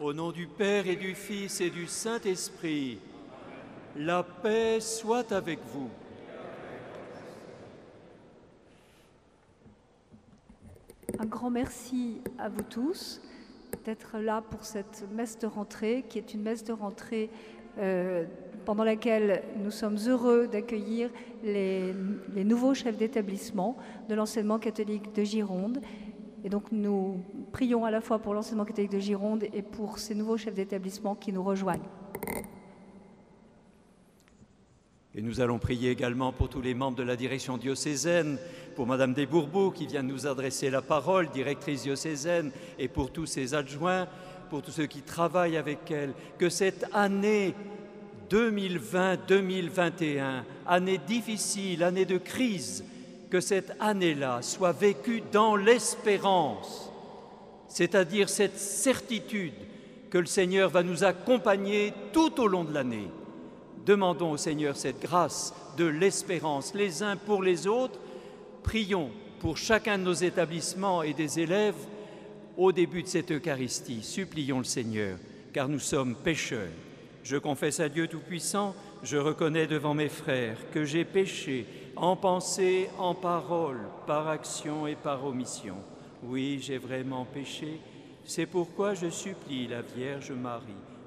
Au nom du Père et du Fils et du Saint-Esprit, la paix soit avec vous. Un grand merci à vous tous d'être là pour cette messe de rentrée, qui est une messe de rentrée euh, pendant laquelle nous sommes heureux d'accueillir les, les nouveaux chefs d'établissement de l'enseignement catholique de Gironde. Et donc nous prions à la fois pour l'enseignement catholique de Gironde et pour ces nouveaux chefs d'établissement qui nous rejoignent. Et nous allons prier également pour tous les membres de la direction diocésaine, pour Madame Desbourbeaux qui vient nous adresser la parole, directrice diocésaine, et pour tous ses adjoints, pour tous ceux qui travaillent avec elle, que cette année 2020-2021, année difficile, année de crise, que cette année-là soit vécue dans l'espérance, c'est-à-dire cette certitude que le Seigneur va nous accompagner tout au long de l'année. Demandons au Seigneur cette grâce de l'espérance les uns pour les autres. Prions pour chacun de nos établissements et des élèves au début de cette Eucharistie. Supplions le Seigneur, car nous sommes pécheurs. Je confesse à Dieu Tout-Puissant, je reconnais devant mes frères que j'ai péché en pensée, en parole, par action et par omission. Oui, j'ai vraiment péché. C'est pourquoi je supplie la Vierge Marie,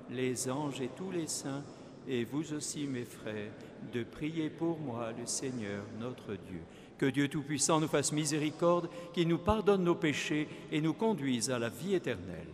les anges et tous les saints, et vous aussi, mes frères, de prier pour moi le Seigneur notre Dieu. Que Dieu Tout-Puissant nous fasse miséricorde, qu'il nous pardonne nos péchés et nous conduise à la vie éternelle.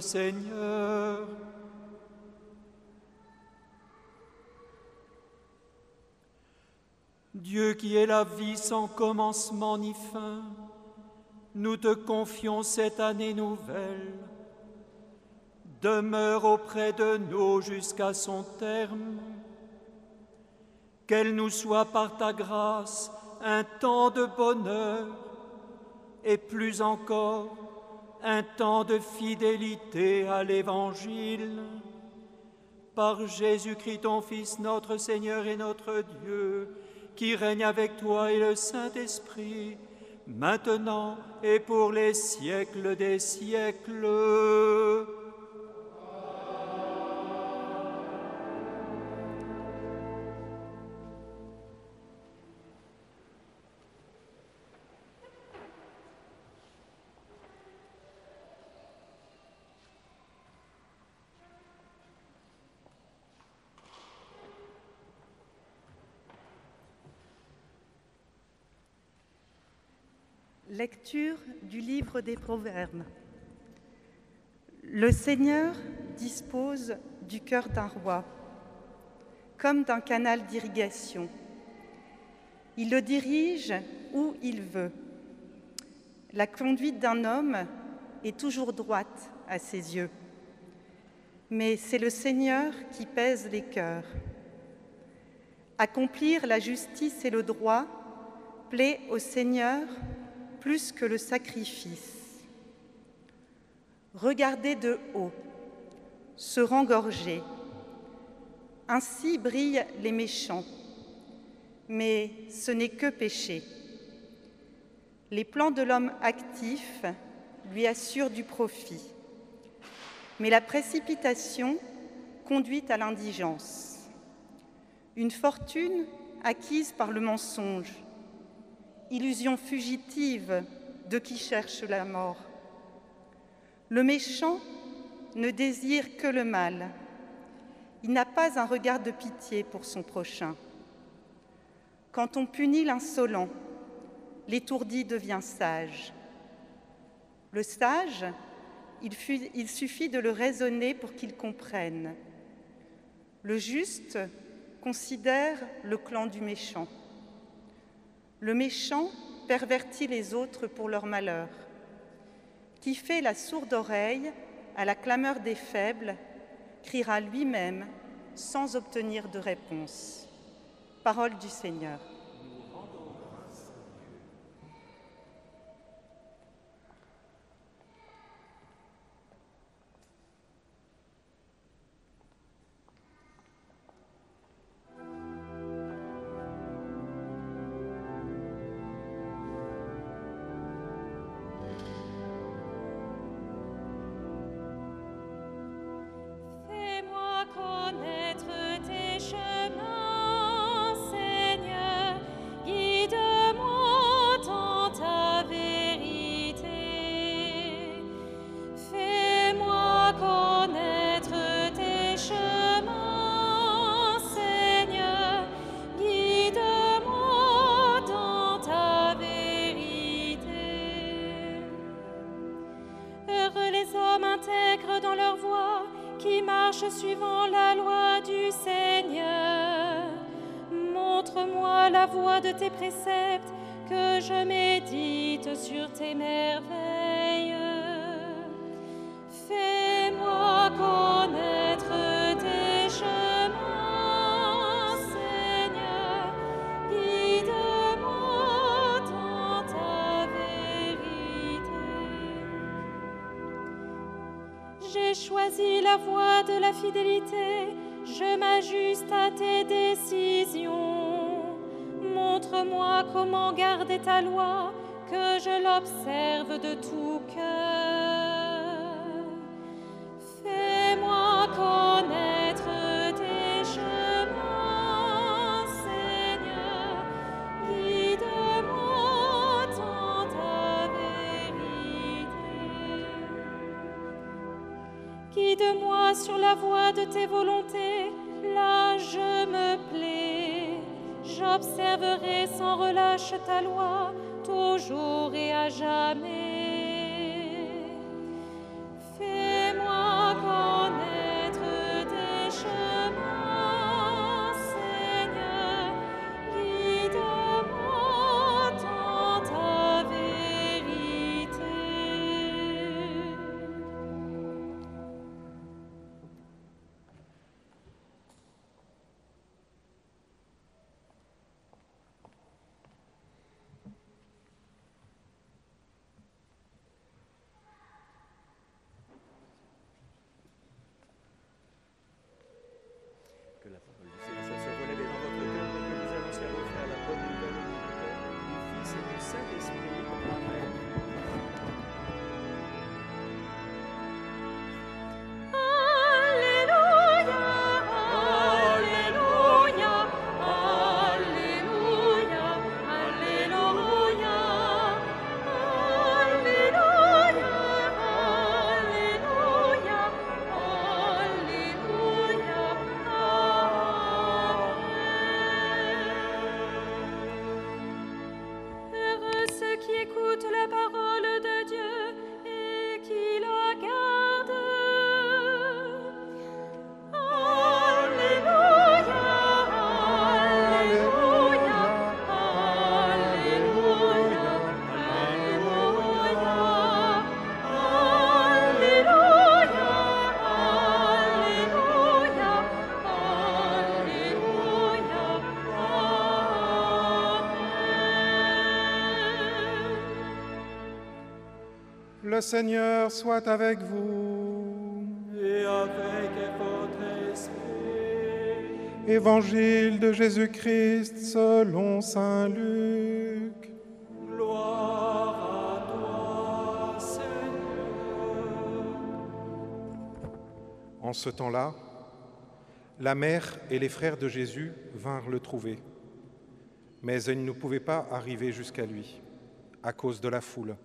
Seigneur. Dieu qui est la vie sans commencement ni fin, nous te confions cette année nouvelle. Demeure auprès de nous jusqu'à son terme. Qu'elle nous soit par ta grâce un temps de bonheur et plus encore un temps de fidélité à l'Évangile. Par Jésus-Christ, ton Fils, notre Seigneur et notre Dieu, qui règne avec toi et le Saint-Esprit, maintenant et pour les siècles des siècles. Lecture du livre des Proverbes. Le Seigneur dispose du cœur d'un roi comme d'un canal d'irrigation. Il le dirige où il veut. La conduite d'un homme est toujours droite à ses yeux, mais c'est le Seigneur qui pèse les cœurs. Accomplir la justice et le droit plaît au Seigneur plus que le sacrifice. Regarder de haut, se rengorger. Ainsi brillent les méchants, mais ce n'est que péché. Les plans de l'homme actif lui assurent du profit, mais la précipitation conduit à l'indigence. Une fortune acquise par le mensonge illusion fugitive de qui cherche la mort. Le méchant ne désire que le mal. Il n'a pas un regard de pitié pour son prochain. Quand on punit l'insolent, l'étourdi devient sage. Le sage, il, suffit de le raisonner pour qu'il comprenne. Le juste considère le clan du méchant. Le méchant pervertit les autres pour leur malheur. Qui fait la sourde oreille à la clameur des faibles, criera lui-même sans obtenir de réponse. Parole du Seigneur. Sur tes merveilles. Fais-moi connaître tes chemins, Seigneur. Guide-moi dans ta vérité. J'ai choisi la voie de la fidélité, je m'ajuste à tes décisions. Montre-moi comment garder ta loi, que je l'observe de tout cœur. Fais-moi connaître tes chemins, Seigneur. Guide-moi dans ta vérité. Guide-moi sur la voie de tes volontés, là je me plais. J'observerai sans relâche ta loi, toujours et à jamais. Le Seigneur soit avec vous. Et avec votre esprit. Évangile de Jésus-Christ selon Saint Luc. Gloire à toi, Seigneur. En ce temps-là, la mère et les frères de Jésus vinrent le trouver. mais elle ne pouvait pas arriver jusqu'à lui à cause de la foule.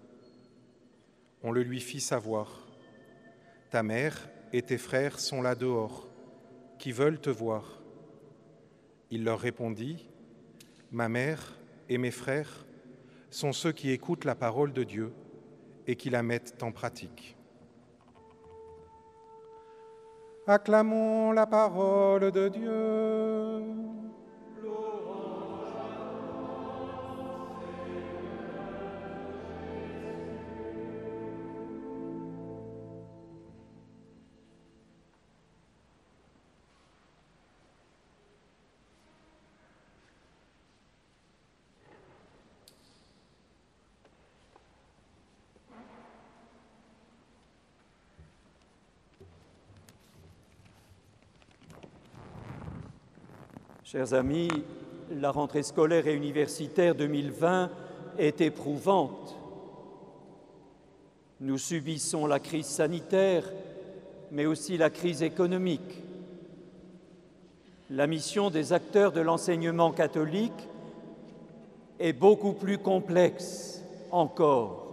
On le lui fit savoir. Ta mère et tes frères sont là dehors, qui veulent te voir? Il leur répondit, Ma mère et mes frères sont ceux qui écoutent la parole de Dieu et qui la mettent en pratique. Acclamons la parole de Dieu. Chers amis, la rentrée scolaire et universitaire 2020 est éprouvante. Nous subissons la crise sanitaire, mais aussi la crise économique. La mission des acteurs de l'enseignement catholique est beaucoup plus complexe encore.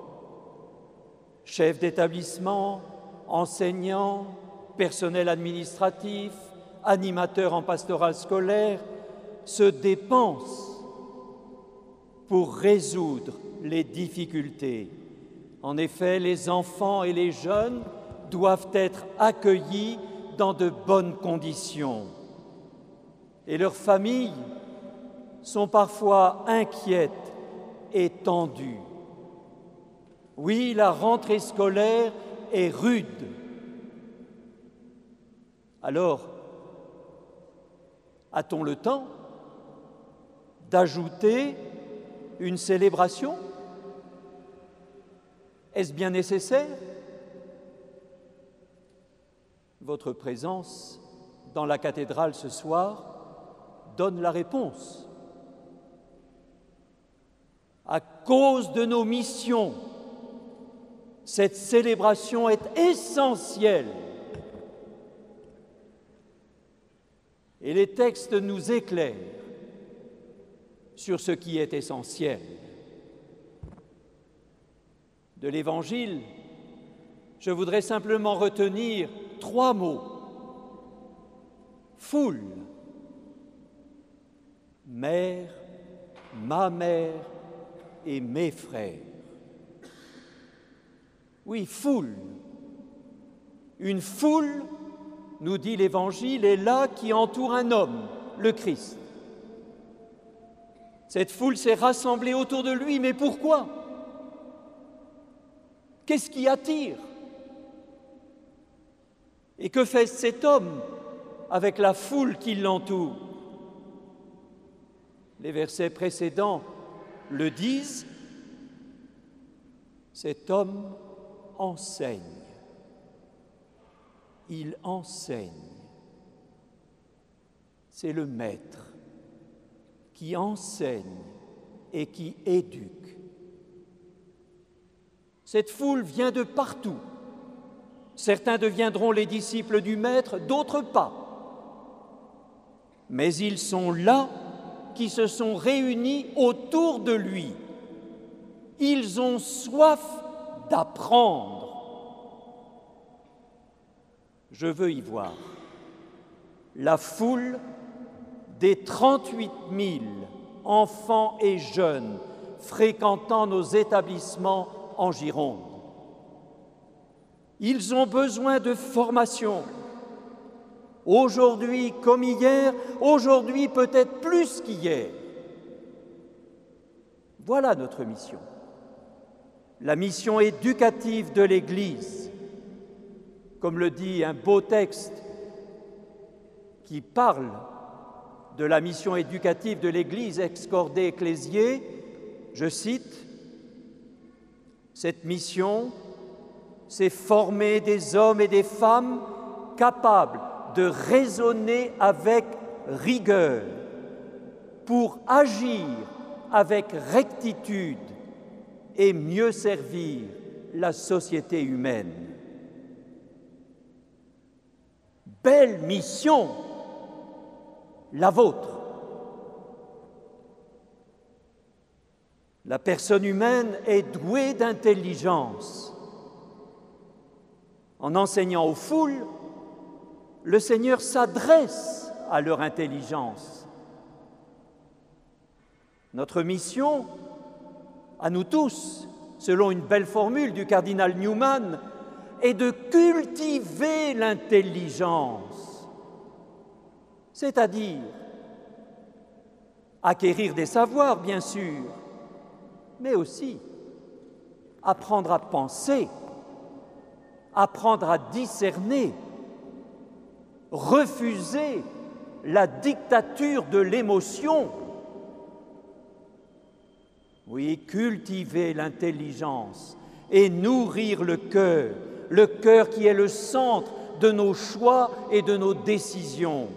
Chefs d'établissement, enseignants, personnel administratif, animateurs en pastoral scolaire, se dépensent pour résoudre les difficultés. En effet, les enfants et les jeunes doivent être accueillis dans de bonnes conditions. Et leurs familles sont parfois inquiètes et tendues. Oui, la rentrée scolaire est rude. Alors, a-t-on le temps d'ajouter une célébration? Est-ce bien nécessaire? Votre présence dans la cathédrale ce soir donne la réponse. À cause de nos missions, cette célébration est essentielle Et les textes nous éclairent sur ce qui est essentiel. De l'Évangile, je voudrais simplement retenir trois mots. Foule, mère, ma mère et mes frères. Oui, foule. Une foule nous dit l'Évangile, est là qui entoure un homme, le Christ. Cette foule s'est rassemblée autour de lui, mais pourquoi? Qu'est-ce qui attire? Et que fait cet homme avec la foule qui l'entoure? Les versets précédents le disent, cet homme enseigne il enseigne. C'est le maître qui enseigne et qui éduque. Cette foule vient de partout. Certains deviendront les disciples du Maître, d'autres pas. Mais ils sont là qui se sont réunis autour de lui. Ils ont soif d'apprendre je veux y voir la foule des 38 000 enfants et jeunes fréquentant nos établissements en Gironde. Ils ont besoin de formation. Aujourd'hui comme hier, aujourd'hui peut-être plus qu'hier. Voilà notre mission. La mission éducative de l'Église comme le dit un beau texte qui parle de la mission éducative de l'Église excordée ecclésiée, je cite, Cette mission, c'est former des hommes et des femmes capables de raisonner avec rigueur pour agir avec rectitude et mieux servir la société humaine. Belle mission, la vôtre. La personne humaine est douée d'intelligence. En enseignant aux foules, le Seigneur s'adresse à leur intelligence. Notre mission, à nous tous, selon une belle formule du cardinal Newman, est de cultiver l'intelligence, c'est-à-dire acquérir des savoirs, bien sûr, mais aussi apprendre à penser, apprendre à discerner, refuser la dictature de l'émotion. Oui, cultiver l'intelligence et nourrir le cœur, le cœur qui est le centre de nos choix et de nos décisions.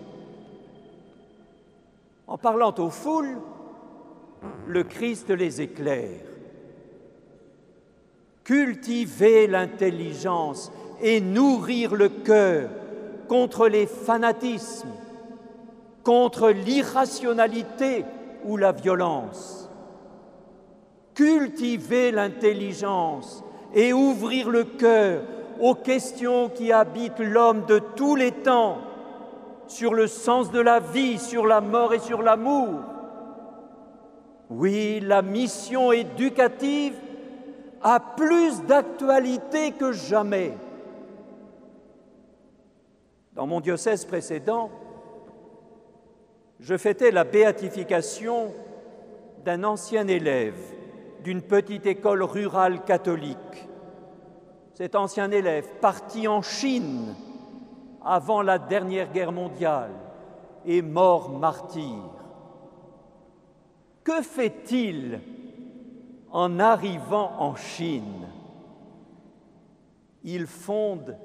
En parlant aux foules, le Christ les éclaire. Cultiver l'intelligence et nourrir le cœur contre les fanatismes, contre l'irrationalité ou la violence. Cultiver l'intelligence et ouvrir le cœur aux questions qui habitent l'homme de tous les temps, sur le sens de la vie, sur la mort et sur l'amour. Oui, la mission éducative a plus d'actualité que jamais. Dans mon diocèse précédent, je fêtais la béatification d'un ancien élève d'une petite école rurale catholique. Cet ancien élève parti en Chine avant la dernière guerre mondiale est mort martyr. Que fait-il en arrivant en Chine? Il fonde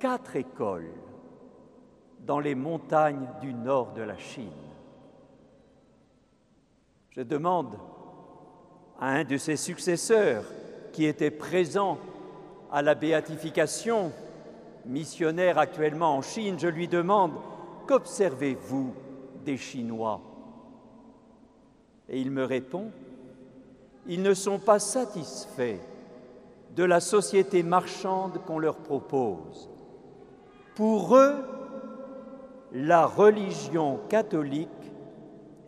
quatre écoles dans les montagnes du nord de la Chine. Je demande à un de ses successeurs qui était présent à la béatification, missionnaire actuellement en Chine, je lui demande, qu'observez-vous des Chinois? Et il me répond, ils ne sont pas satisfaits de la société marchande qu'on leur propose. Pour eux, la religion catholique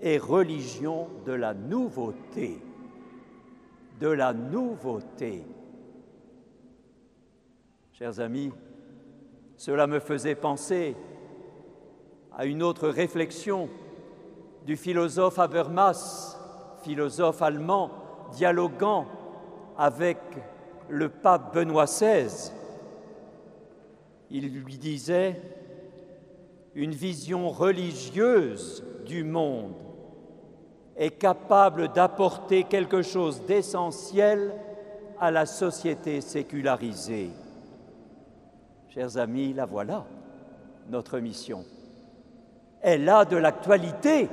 est religion de la nouveauté, de la nouveauté. Chers amis, cela me faisait penser à une autre réflexion du philosophe Habermas, philosophe allemand, dialoguant avec le pape Benoît XVI. Il lui disait, une vision religieuse du monde est capable d'apporter quelque chose d'essentiel à la société sécularisée. Chers amis, la voilà, notre mission. Elle a de l'actualité.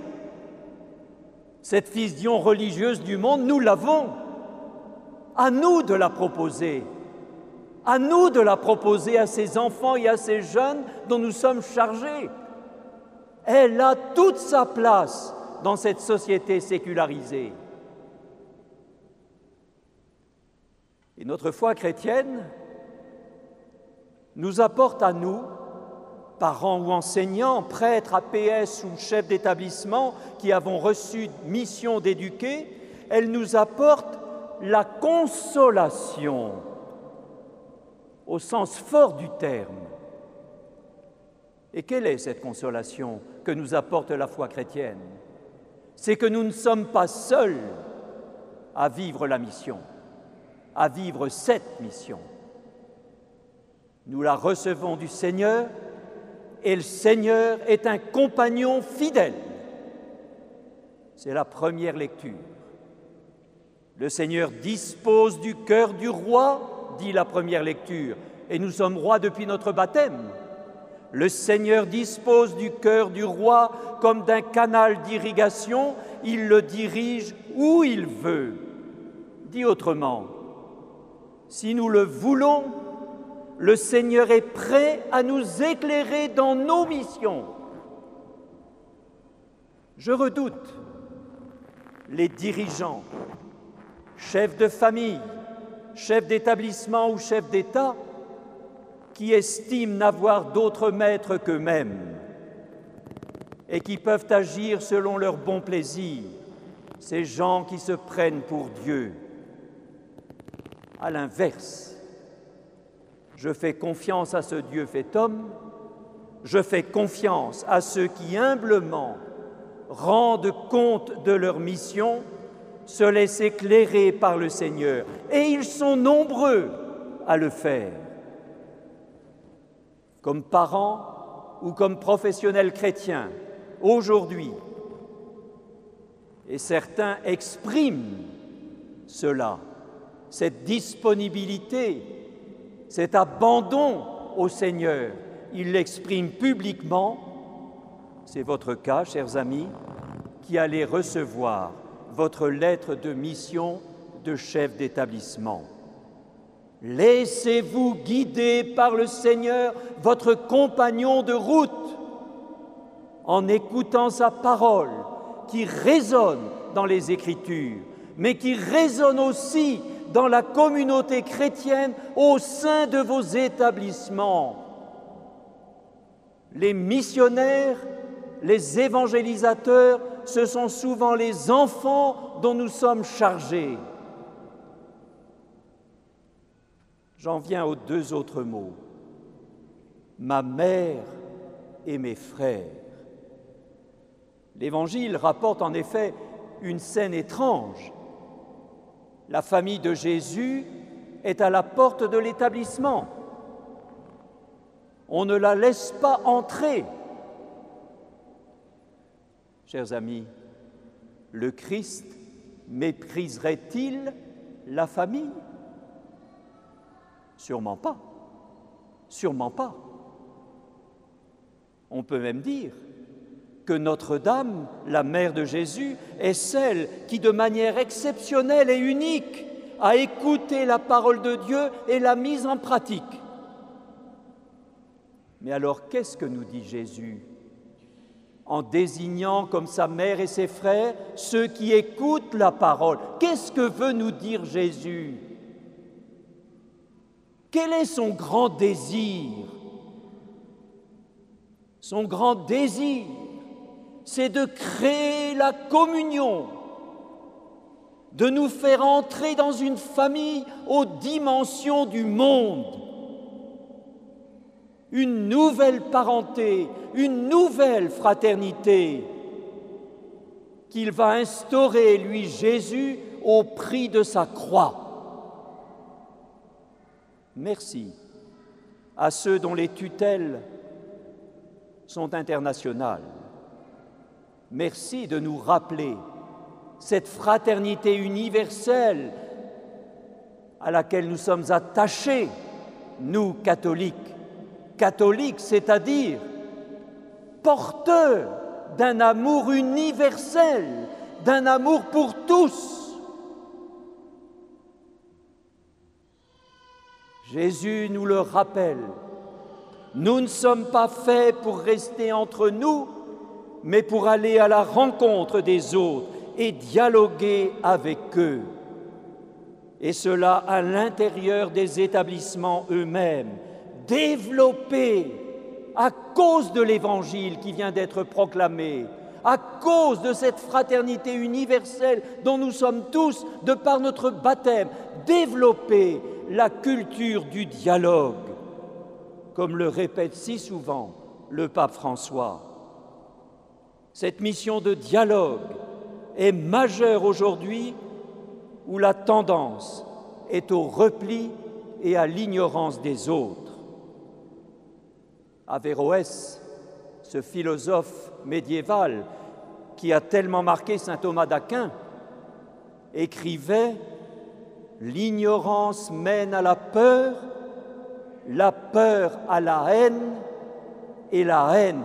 Cette vision religieuse du monde, nous l'avons. À nous de la proposer. À nous de la proposer à ces enfants et à ces jeunes dont nous sommes chargés. Elle a toute sa place dans cette société sécularisée. Et notre foi chrétienne nous apporte à nous, parents ou enseignants, prêtres, APS ou chefs d'établissement qui avons reçu mission d'éduquer, elle nous apporte la consolation au sens fort du terme. Et quelle est cette consolation que nous apporte la foi chrétienne? C'est que nous ne sommes pas seuls à vivre la mission, à vivre cette mission. Nous la recevons du Seigneur et le Seigneur est un compagnon fidèle. C'est la première lecture. Le Seigneur dispose du cœur du roi, dit la première lecture, et nous sommes rois depuis notre baptême. Le Seigneur dispose du cœur du roi comme d'un canal d'irrigation, il le dirige où il veut. Dit autrement, si nous le voulons, le Seigneur est prêt à nous éclairer dans nos missions. Je redoute les dirigeants chefs de famille, chefs d'établissement ou chefs d'État, qui estiment n'avoir d'autres maîtres qu'eux-mêmes et qui peuvent agir selon leur bon plaisir, ces gens qui se prennent pour Dieu. À l'inverse, je fais confiance à ce Dieu fait homme, je fais confiance à ceux qui humblement rendent compte de leur mission, se laissent éclairer par le Seigneur, et ils sont nombreux à le faire. Comme parents ou comme professionnels chrétiens, aujourd'hui. Et certains expriment cela, cette disponibilité, cet abandon au Seigneur. Ils l'expriment publiquement. C'est votre cas, chers amis, qui allez recevoir votre lettre de mission de chef d'établissement. Laissez-vous guider par le Seigneur, votre compagnon de route en écoutant sa parole qui résonne dans les Écritures, mais qui résonne aussi dans la communauté chrétienne au sein de vos établissements. Les missionnaires, les évangélisateurs, ce sont souvent les enfants dont nous sommes chargés. J'en viens aux deux autres mots, ma mère et mes frères. L'Évangile rapporte en effet une scène étrange. La famille de Jésus est à la porte de l'établissement. On ne la laisse pas entrer. Chers amis, le Christ mépriserait-il la famille? Sûrement pas. Sûrement pas. On peut même dire que Notre-Dame, la mère de Jésus, est celle qui, de manière exceptionnelle et unique, a écouté la parole de Dieu et l'a mise en pratique. Mais alors, qu'est-ce que nous dit Jésus en désignant comme sa mère et ses frères ceux qui écoutent la parole? Qu'est-ce que veut nous dire Jésus? Quel est son grand désir? Son grand désir, c'est de créer la communion, de nous faire entrer dans une famille aux dimensions du monde, une nouvelle parenté, une nouvelle fraternité qu'il va instaurer, lui Jésus, au prix de sa croix. Merci à ceux dont les tutelles sont internationales Merci de nous rappeler cette fraternité universelle à laquelle nous sommes attachés, nous catholiques. Catholiques, c'est-à-dire porteurs d'un amour universel, d'un amour pour tous. Jésus nous le rappelle, nous ne sommes pas faits pour rester entre nous, mais pour aller à la rencontre des autres et dialoguer avec eux. Et cela à l'intérieur des établissements eux-mêmes, développés à cause de l'Évangile qui vient d'être proclamé, à cause de cette fraternité universelle dont nous sommes tous, de par notre baptême, développer la culture du dialogue, comme le répète si souvent le pape François. Cette mission de dialogue est majeure aujourd'hui où la tendance est au repli et à l'ignorance des autres. Averroès, ce philosophe médiéval qui a tellement marqué saint Thomas d'Aquin, écrivait L'ignorance mène à la peur, la peur à la haine et la haine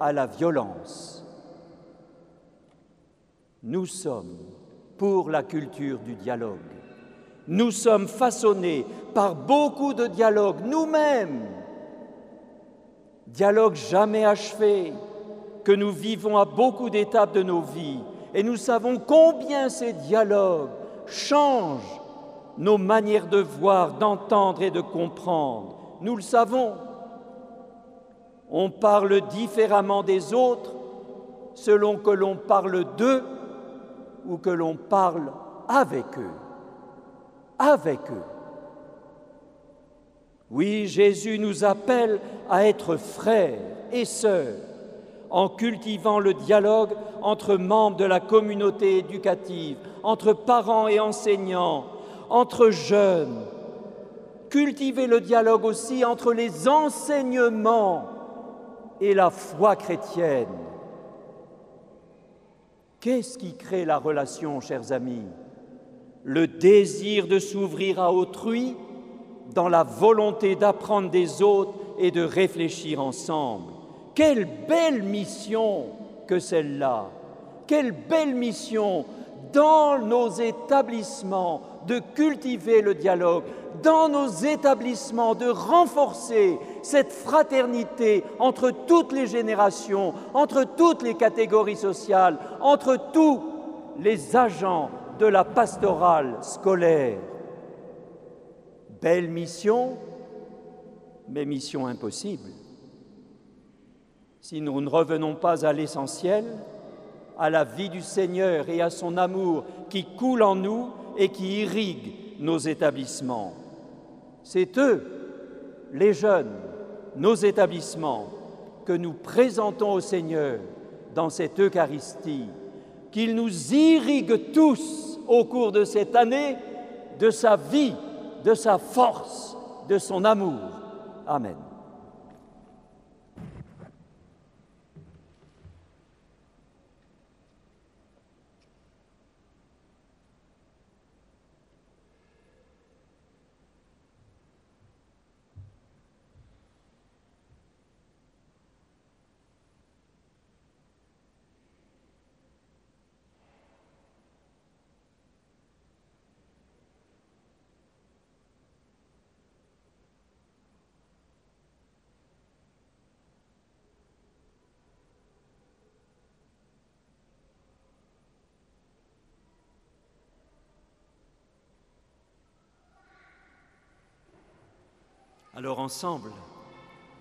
à la violence. Nous sommes pour la culture du dialogue. Nous sommes façonnés par beaucoup de dialogues nous-mêmes, dialogues jamais achevés, que nous vivons à beaucoup d'étapes de nos vies. Et nous savons combien ces dialogues change nos manières de voir, d'entendre et de comprendre. Nous le savons. On parle différemment des autres selon que l'on parle d'eux ou que l'on parle avec eux. Avec eux. Oui, Jésus nous appelle à être frères et sœurs en cultivant le dialogue entre membres de la communauté éducative, entre parents et enseignants, entre jeunes. Cultiver le dialogue aussi entre les enseignements et la foi chrétienne. Qu'est-ce qui crée la relation, chers amis? Le désir de s'ouvrir à autrui dans la volonté d'apprendre des autres et de réfléchir ensemble. Quelle belle mission que celle-là Quelle belle mission dans nos établissements de cultiver le dialogue, dans nos établissements de renforcer cette fraternité entre toutes les générations, entre toutes les catégories sociales, entre tous les agents de la pastorale scolaire. Belle mission, mais mission impossible. Si nous ne revenons pas à l'essentiel, à la vie du Seigneur et à son amour qui coule en nous et qui irrigue nos établissements. C'est eux, les jeunes, nos établissements, que nous présentons au Seigneur dans cette Eucharistie, qu'il nous irrigue tous au cours de cette année de sa vie, de sa force, de son amour. Amen. Alors ensemble,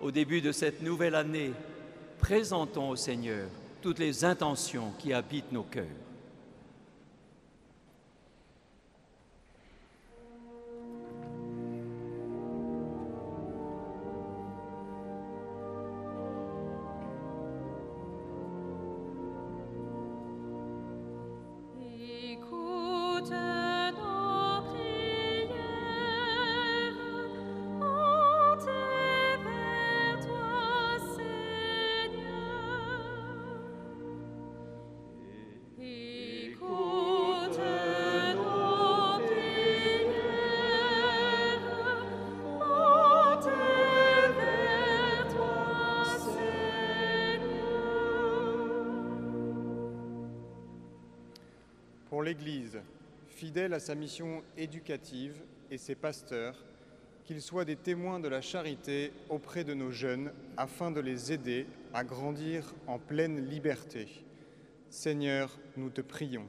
au début de cette nouvelle année, présentons au Seigneur toutes les intentions qui habitent nos cœurs. À sa mission éducative et ses pasteurs, qu'ils soient des témoins de la charité auprès de nos jeunes afin de les aider à grandir en pleine liberté. Seigneur, nous te prions.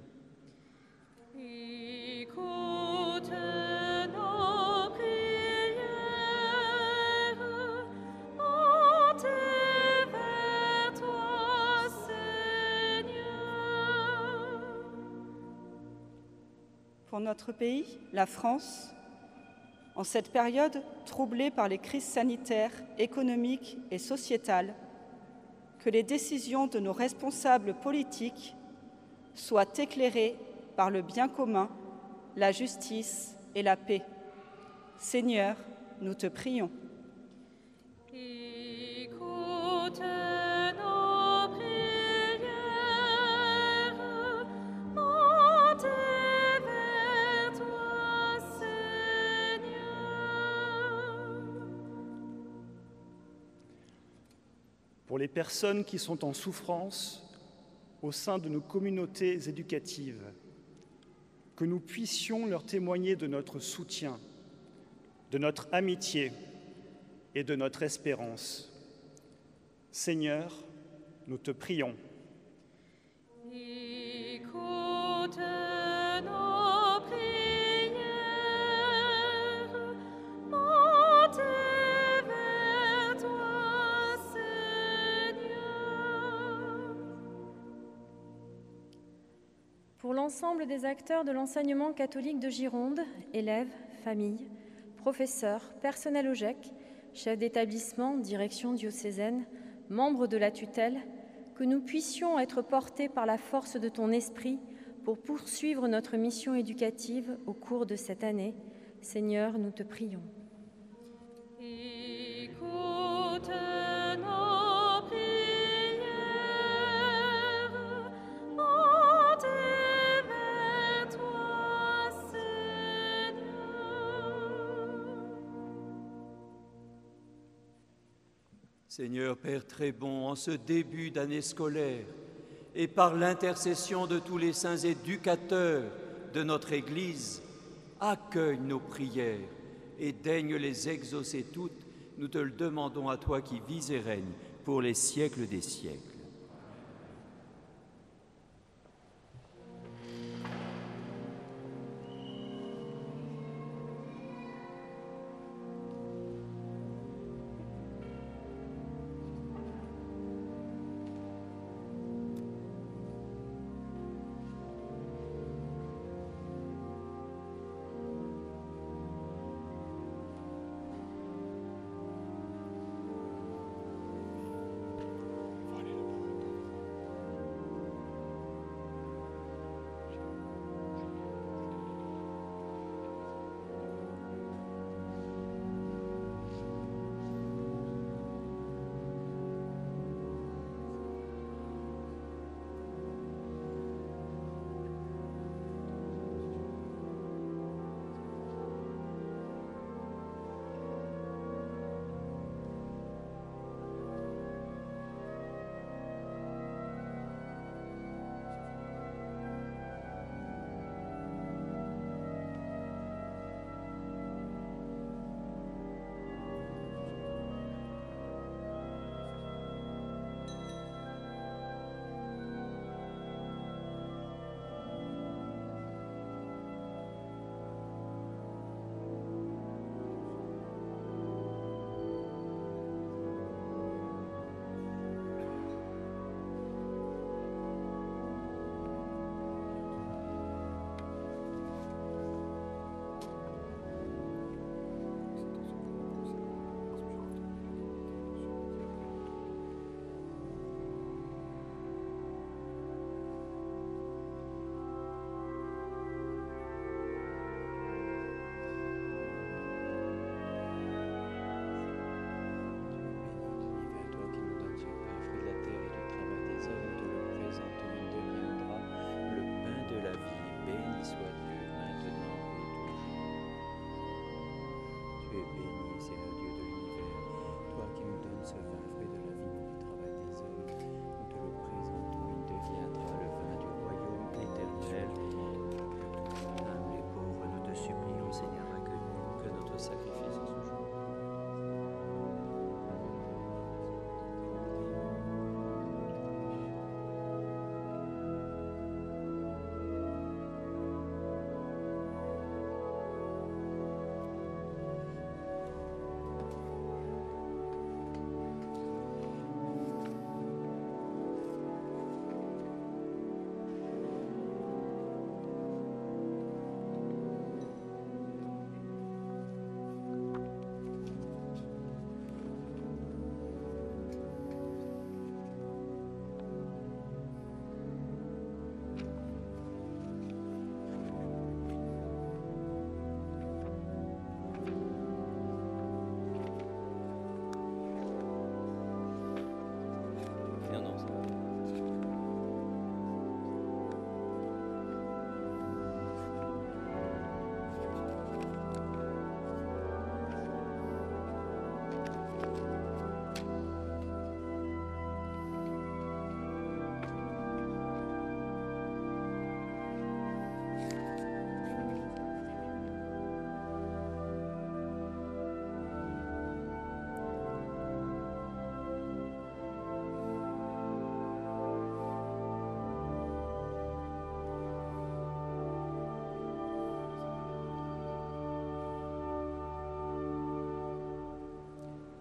Notre pays, la France, en cette période troublée par les crises sanitaires, économiques et sociétales, que les décisions de nos responsables politiques soient éclairées par le bien commun, la justice et la paix. Seigneur, nous te prions. Pour les personnes qui sont en souffrance au sein de nos communautés éducatives, que nous puissions leur témoigner de notre soutien, de notre amitié et de notre espérance. Seigneur, nous te prions. L'ensemble des acteurs de l'enseignement catholique de Gironde, élèves, familles, professeurs, personnel au GEC, chefs d'établissement, direction diocésaine, membres de la tutelle, que nous puissions être portés par la force de ton esprit pour poursuivre notre mission éducative au cours de cette année. Seigneur, nous te prions. Seigneur Père très bon, en ce début d'année scolaire, et par l'intercession de tous les saints éducateurs de notre Église, accueille nos prières et daigne les exaucer toutes. Nous te le demandons à toi qui vis et règnes pour les siècles des siècles.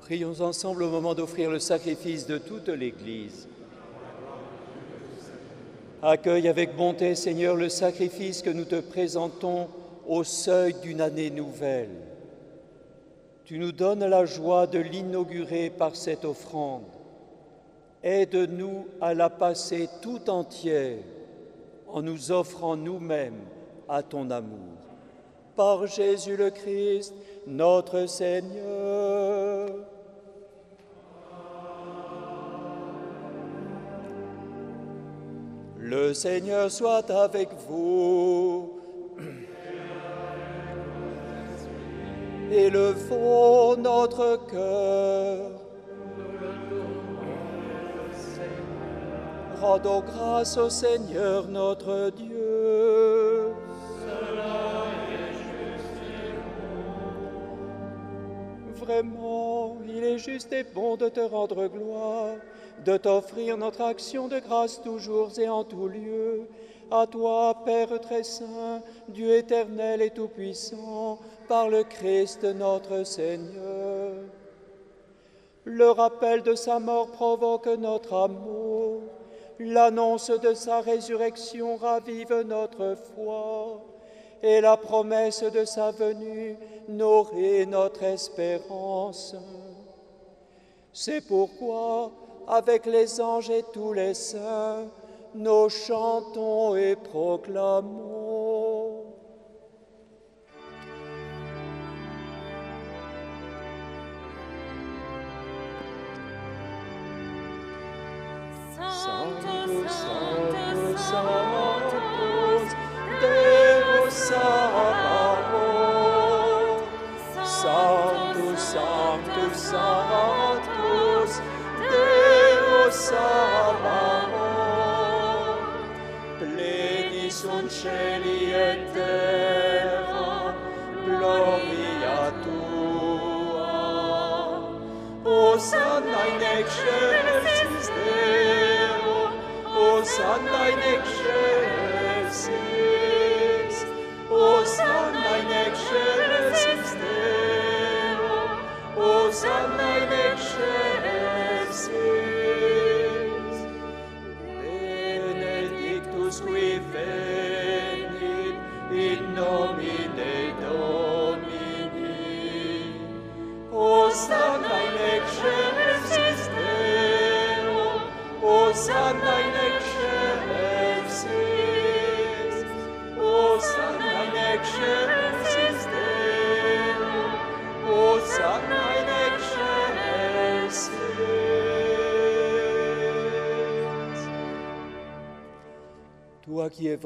Prions ensemble au moment d'offrir le sacrifice de toute l'Église. Accueille avec bonté, Seigneur, le sacrifice que nous te présentons au seuil d'une année nouvelle. Tu nous donnes la joie de l'inaugurer par cette offrande. Aide-nous à la passer tout entière en nous offrant nous-mêmes à ton amour. Par Jésus le Christ, notre Seigneur. Seigneur soit avec vous. Élevons notre cœur. Rendons grâce au Seigneur notre Dieu. Vraiment, il est juste et bon de te rendre gloire, de t'offrir notre action de grâce toujours et en tout lieu. À toi, Père très saint, Dieu éternel et tout-puissant, par le Christ notre Seigneur. Le rappel de sa mort provoque notre amour. L'annonce de sa résurrection ravive notre foi et la promesse de sa venue nourrit notre espérance. C'est pourquoi, avec les anges et tous les saints, nous chantons et proclamons.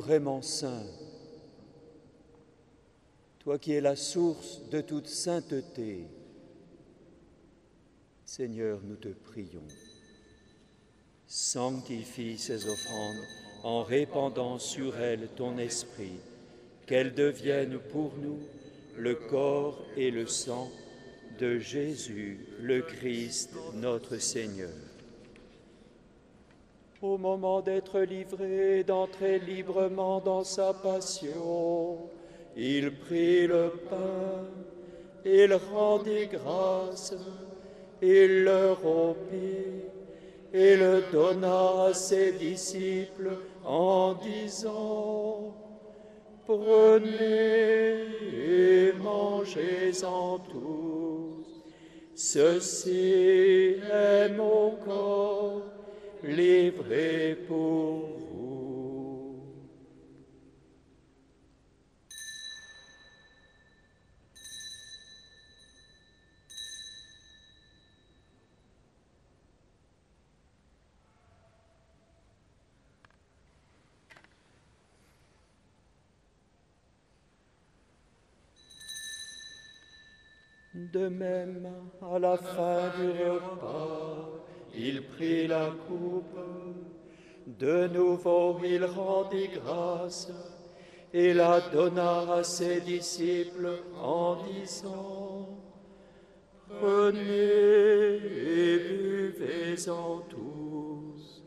Vraiment saint, toi qui es la source de toute sainteté, Seigneur, nous te prions. Sanctifie ces offrandes en répandant sur elles ton esprit, qu'elles deviennent pour nous le corps et le sang de Jésus, le Christ, notre Seigneur. Au moment d'être livré, d'entrer librement dans sa passion, il prit le pain, il rendit grâce, il le rompit et le donna à ses disciples en disant, Prenez et mangez-en tous, ceci est mon corps livré pour vous. De même, à la fin du repas, il prit la coupe. De nouveau, il rendit grâce et la donna à ses disciples en disant, Prenez et buvez-en tous,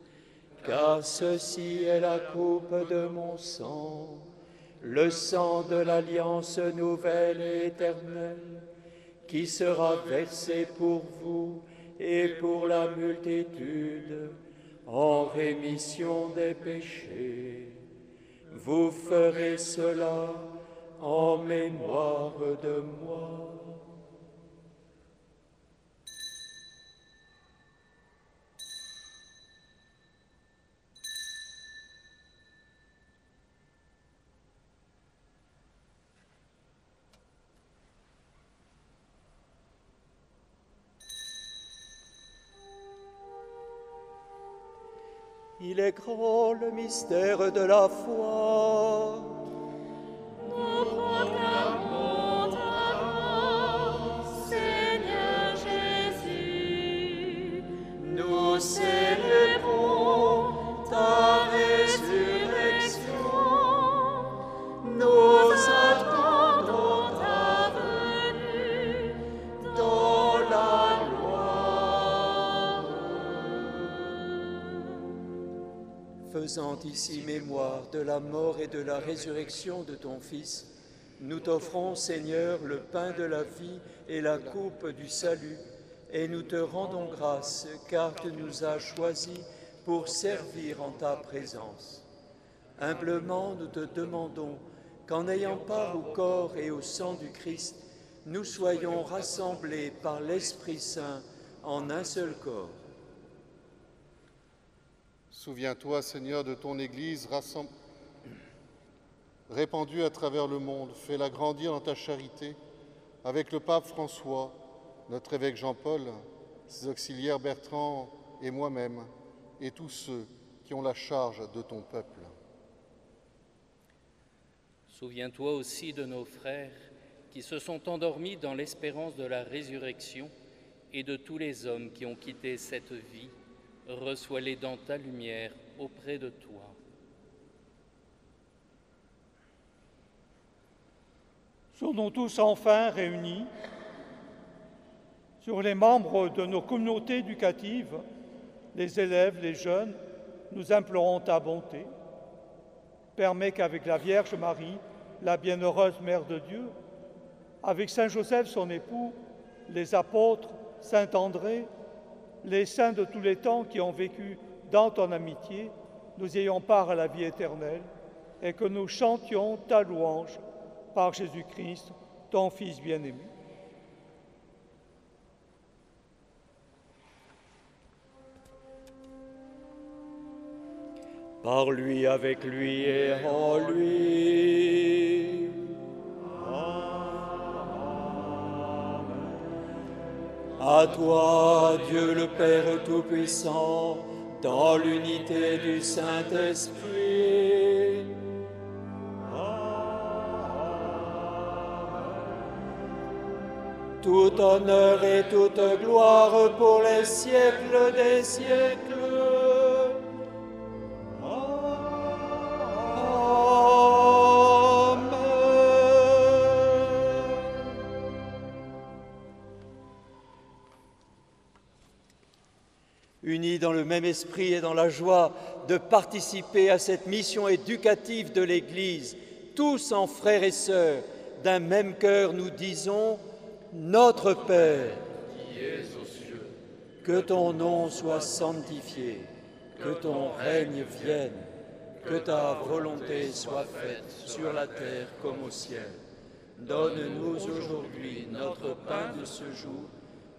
car ceci est la coupe de mon sang, le sang de l'alliance nouvelle et éternelle qui sera versé pour vous et pour la multitude en rémission des péchés. Vous ferez cela en mémoire de moi. Il est grand le mystère de la foi. Ici mémoire de la mort et de la résurrection de ton Fils, nous t'offrons, Seigneur, le pain de la vie et la coupe du salut, et nous te rendons grâce car tu nous as choisis pour servir en ta présence. Humblement, nous te demandons qu'en ayant part au corps et au sang du Christ, nous soyons rassemblés par l'Esprit Saint en un seul corps. Souviens-toi, Seigneur, de ton Église répandue à travers le monde. Fais-la grandir dans ta charité avec le pape François, notre évêque Jean-Paul, ses auxiliaires Bertrand et moi-même, et tous ceux qui ont la charge de ton peuple. Souviens-toi aussi de nos frères qui se sont endormis dans l'espérance de la résurrection et de tous les hommes qui ont quitté cette vie. Reçois-les dans ta lumière auprès de toi. Sommes-nous tous enfin réunis sur les membres de nos communautés éducatives, les élèves, les jeunes, nous implorons ta bonté. Permets qu'avec la Vierge Marie, la bienheureuse Mère de Dieu, avec Saint Joseph, son époux, les apôtres, Saint André, les saints de tous les temps qui ont vécu dans ton amitié, nous ayons part à la vie éternelle et que nous chantions ta louange par Jésus-Christ, ton Fils bien-aimé. Par lui, avec lui et en lui. À toi, Dieu le Père Tout-Puissant, dans l'unité du Saint-Esprit. Tout honneur et toute gloire pour les siècles des siècles. Dans le même esprit et dans la joie de participer à cette mission éducative de l'Église, tous en frères et sœurs, d'un même cœur, nous disons Notre Père, que ton nom soit sanctifié, que ton règne vienne, que ta volonté soit faite sur la terre comme au ciel. Donne-nous aujourd'hui notre pain de ce jour.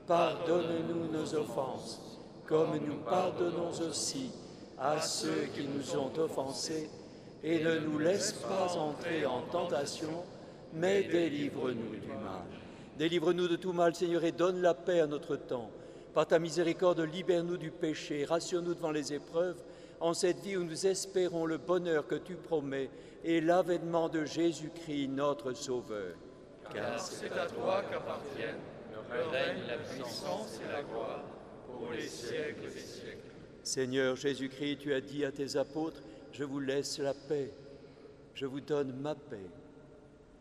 Pardonne-nous nos offenses, comme nous pardonnons aussi à ceux qui nous ont offensés. Et ne nous laisse pas entrer en tentation, mais délivre-nous du mal. Délivre-nous de tout mal, Seigneur, et donne la paix à notre temps. Par ta miséricorde, libère-nous du péché, rassure-nous devant les épreuves, en cette vie où nous espérons le bonheur que tu promets et l'avènement de Jésus-Christ, notre Sauveur. Car c'est à toi qu'appartiennent le règne, la puissance et la gloire pour les siècles des siècles. Seigneur Jésus-Christ, tu as dit à tes apôtres, je vous laisse la paix, je vous donne ma paix.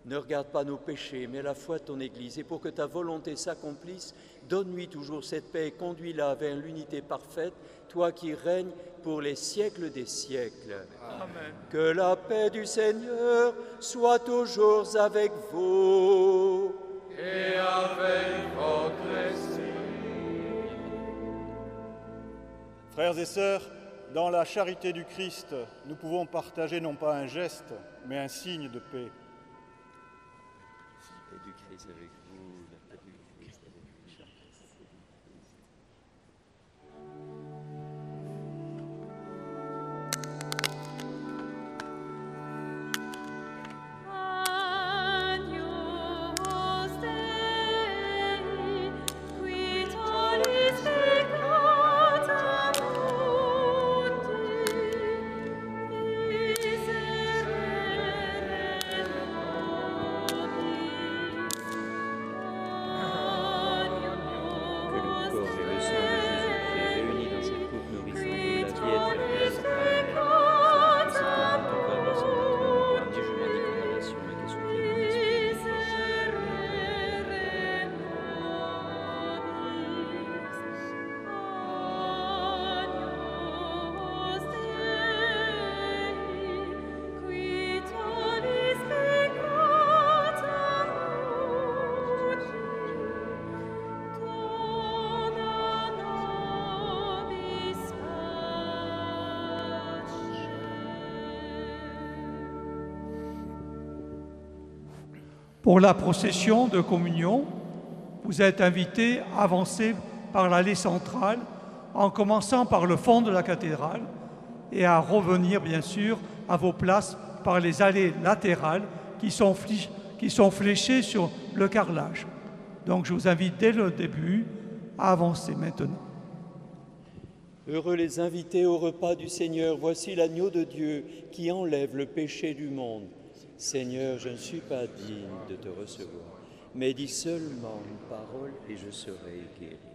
Ne regarde pas nos péchés, mais la foi de ton Église. Et pour que ta volonté s'accomplisse, donne-lui toujours cette paix et conduis-la vers l'unité parfaite, toi qui règnes pour les siècles des siècles. Amen. Que la paix du Seigneur soit toujours avec vous. Et avec votre esprit. Frères et sœurs, dans la charité du Christ, nous pouvons partager non pas un geste, mais un signe de paix. Pour la procession de communion, vous êtes invités à avancer par l'allée centrale en commençant par le fond de la cathédrale et à revenir bien sûr à vos places par les allées latérales qui sont, fléchées sur le carrelage. Donc je vous invite dès le début à avancer maintenant. Heureux les invités au repas du Seigneur, voici l'agneau de Dieu qui enlève le péché du monde. Seigneur, je ne suis pas digne de te recevoir, mais dis seulement une parole et je serai guéri.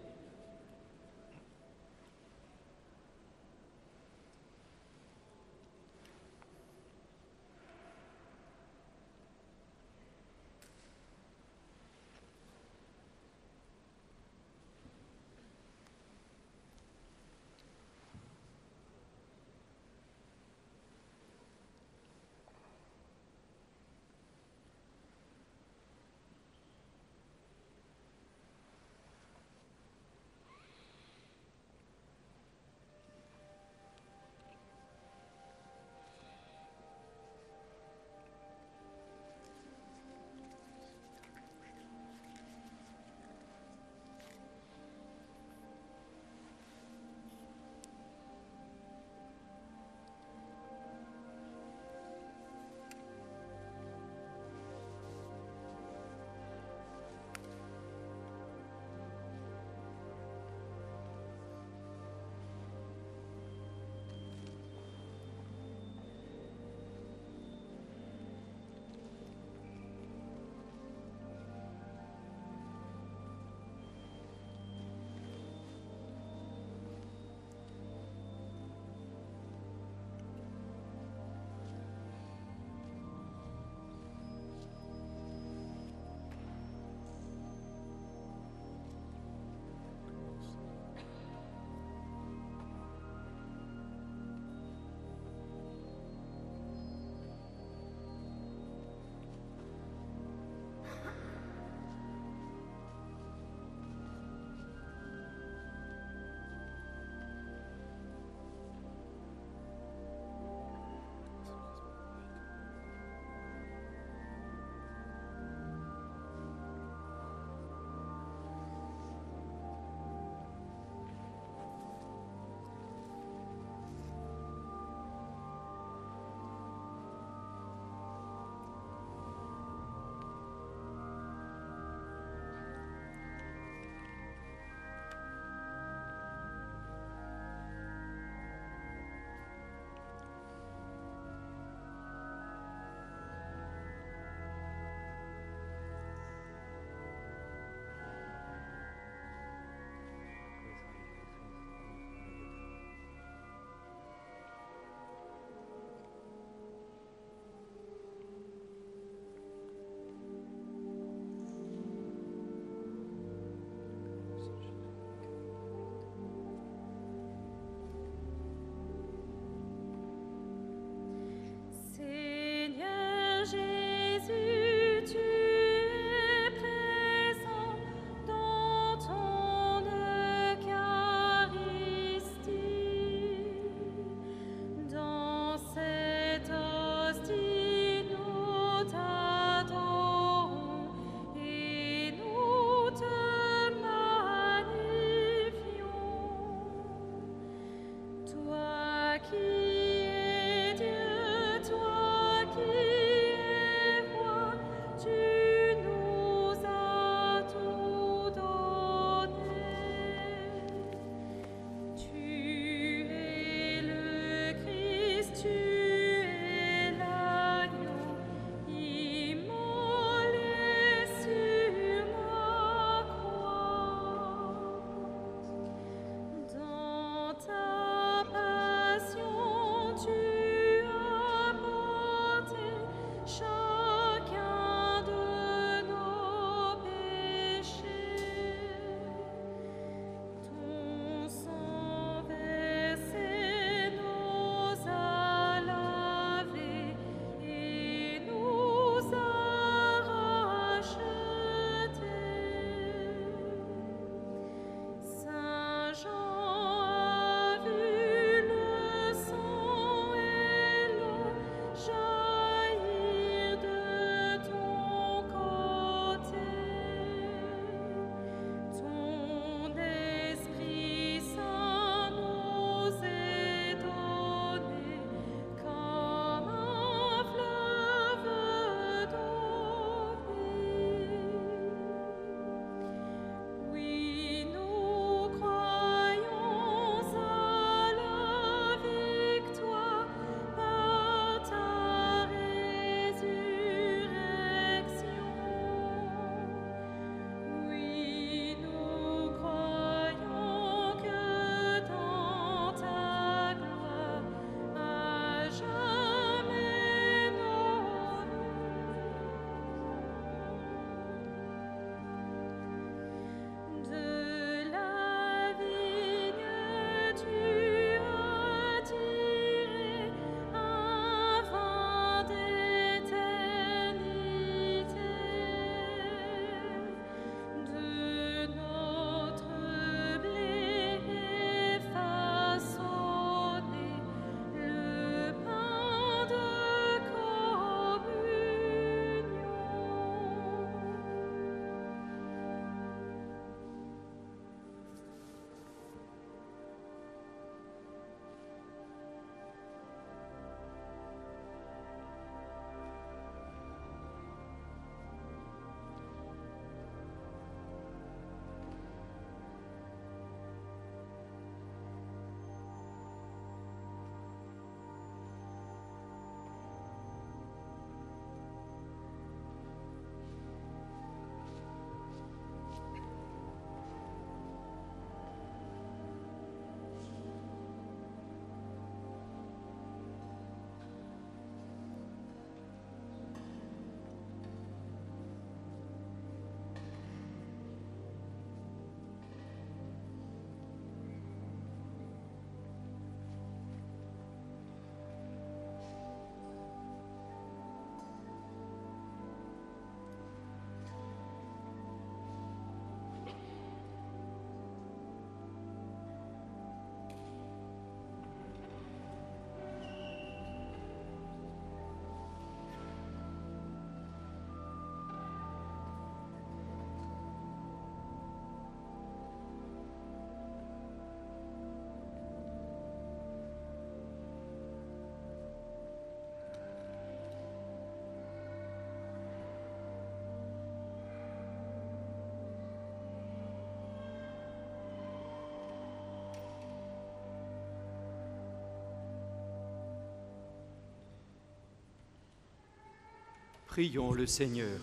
Prions le Seigneur.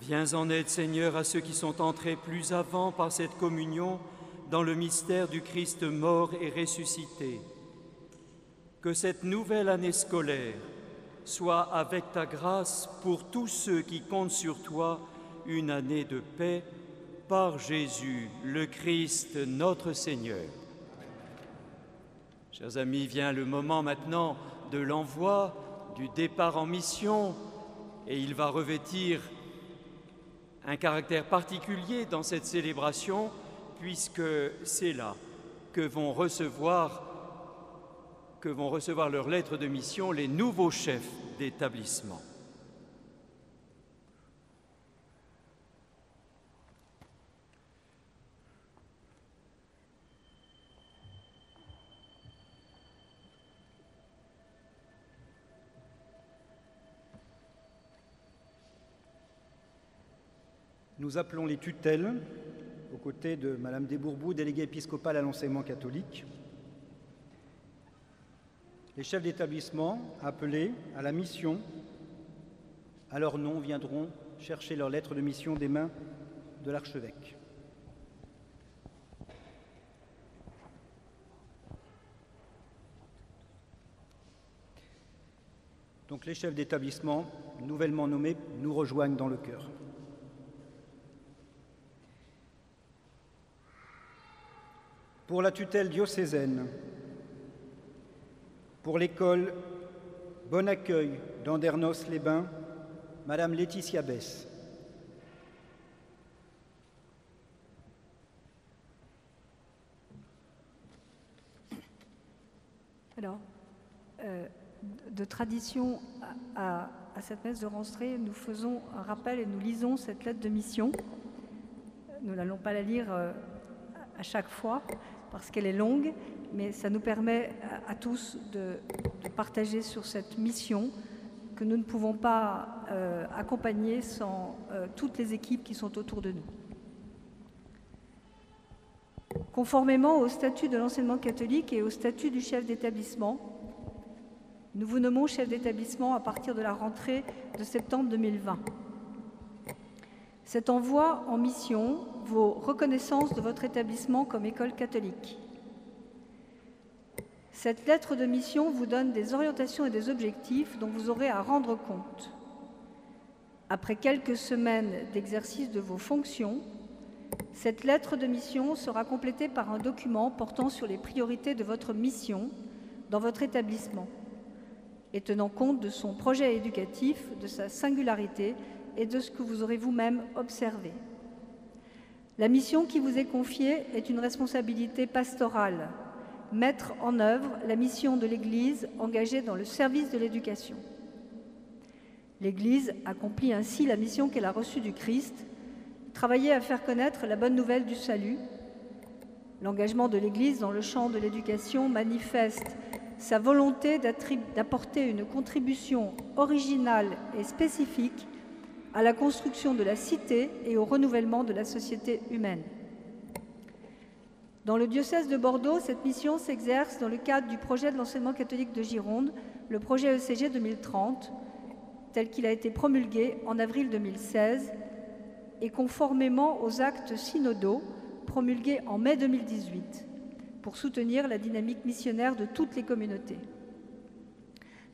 Viens en aide, Seigneur, à ceux qui sont entrés plus avant par cette communion dans le mystère du Christ mort et ressuscité. Que cette nouvelle année scolaire soit avec ta grâce pour tous ceux qui comptent sur toi une année de paix par Jésus, le Christ, notre Seigneur. Chers amis, vient le moment maintenant de l'envoi, du départ en mission, et il va revêtir un caractère particulier dans cette célébration, puisque c'est là que vont recevoir que vont recevoir leurs lettres de mission les nouveaux chefs d'établissement. Nous appelons les tutelles, aux côtés de Madame Desbourbous, déléguée épiscopale à l'enseignement catholique. Les chefs d'établissement appelés à la mission, à leur nom, viendront chercher leurs lettres de mission des mains de l'archevêque. Donc les chefs d'établissement, nouvellement nommés, nous rejoignent dans le cœur. Pour la tutelle diocésaine, pour l'école Bon Accueil d'Andernos-les-Bains, Madame Laetitia Bess. Alors, euh, de tradition à, cette messe de rentrée, nous faisons un rappel et nous lisons cette lettre de mission. Nous n'allons pas la lire euh, à chaque fois, parce qu'elle est longue, mais ça nous permet à, tous de, partager sur cette mission que nous ne pouvons pas euh, accompagner sans euh, toutes les équipes qui sont autour de nous. Conformément au statut de l'enseignement catholique et au statut du chef d'établissement, nous vous nommons chef d'établissement à partir de la rentrée de septembre 2020. Cet envoi en mission vaut reconnaissance de votre établissement comme école catholique. Cette lettre de mission vous donne des orientations et des objectifs dont vous aurez à rendre compte. Après quelques semaines d'exercice de vos fonctions, cette lettre de mission sera complétée par un document portant sur les priorités de votre mission dans votre établissement et tenant compte de son projet éducatif, de sa singularité et de ce que vous aurez vous-même observé. La mission qui vous est confiée est une responsabilité pastorale, mettre en œuvre la mission de l'Église engagée dans le service de l'éducation. L'Église accomplit ainsi la mission qu'elle a reçue du Christ, travailler à faire connaître la bonne nouvelle du salut. L'engagement de l'Église dans le champ de l'éducation manifeste sa volonté d'apporter une contribution originale et spécifique à la construction de la cité et au renouvellement de la société humaine. Dans le diocèse de Bordeaux, cette mission s'exerce dans le cadre du projet de l'enseignement catholique de Gironde, le projet ECG 2030, tel qu'il a été promulgué en avril 2016 et conformément aux actes synodaux promulgués en mai 2018 pour soutenir la dynamique missionnaire de toutes les communautés.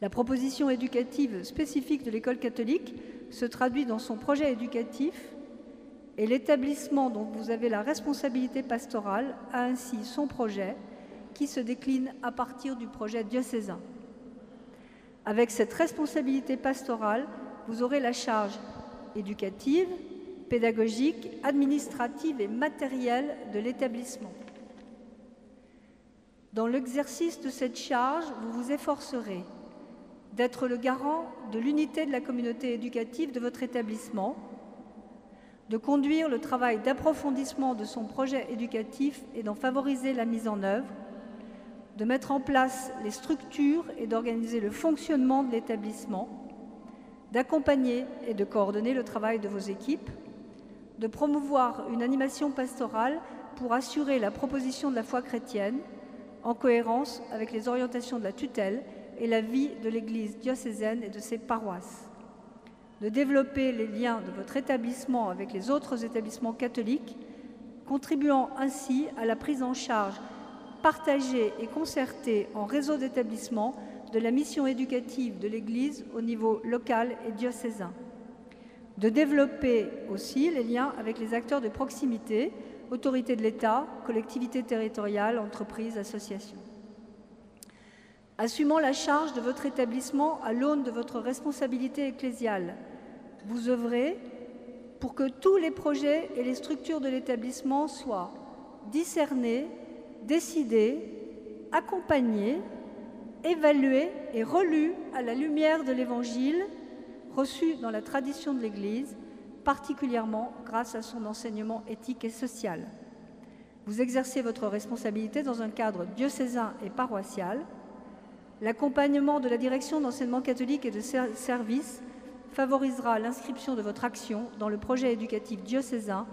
La proposition éducative spécifique de l'école catholique se traduit dans son projet éducatif et l'établissement dont vous avez la responsabilité pastorale a ainsi son projet qui se décline à partir du projet diocésain. Avec cette responsabilité pastorale, vous aurez la charge éducative, pédagogique, administrative et matérielle de l'établissement. Dans l'exercice de cette charge, vous vous efforcerez d'être le garant de l'unité de la communauté éducative de votre établissement, de conduire le travail d'approfondissement de son projet éducatif et d'en favoriser la mise en œuvre, de mettre en place les structures et d'organiser le fonctionnement de l'établissement, d'accompagner et de coordonner le travail de vos équipes, de promouvoir une animation pastorale pour assurer la proposition de la foi chrétienne en cohérence avec les orientations de la tutelle et la vie de l'Église diocésaine et de ses paroisses, de développer les liens de votre établissement avec les autres établissements catholiques, contribuant ainsi à la prise en charge partagée et concertée en réseau d'établissements de la mission éducative de l'Église au niveau local et diocésain. De développer aussi les liens avec les acteurs de proximité, autorités de l'État, collectivités territoriales, entreprises, associations. Assumant la charge de votre établissement à l'aune de votre responsabilité ecclésiale, vous œuvrez pour que tous les projets et les structures de l'établissement soient discernés, décidés, accompagnés, évalués et relus à la lumière de l'Évangile reçu dans la tradition de l'Église, particulièrement grâce à son enseignement éthique et social. Vous exercez votre responsabilité dans un cadre diocésain et paroissial. L'accompagnement de la direction d'enseignement catholique et de service favorisera l'inscription de votre action dans le projet éducatif diocésain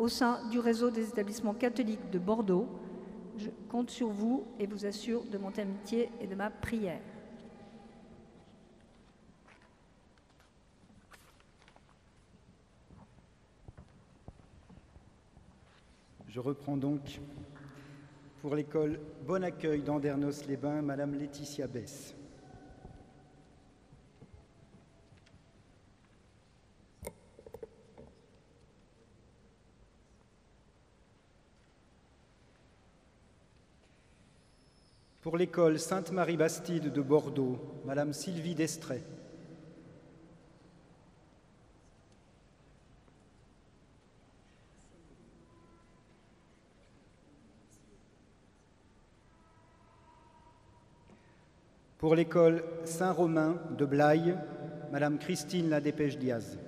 au sein du réseau des établissements catholiques de Bordeaux. Je compte sur vous et vous assure de mon amitié et de ma prière. Je reprends donc pour l'école Bon Accueil d'Andernos-les-Bains, Madame Laetitia Bess. Pour l'école Sainte-Marie-Bastide de Bordeaux, Madame Sylvie Destray. Pour l'école Saint-Romain de Blaye, Madame Christine Ladépêche-Diaz.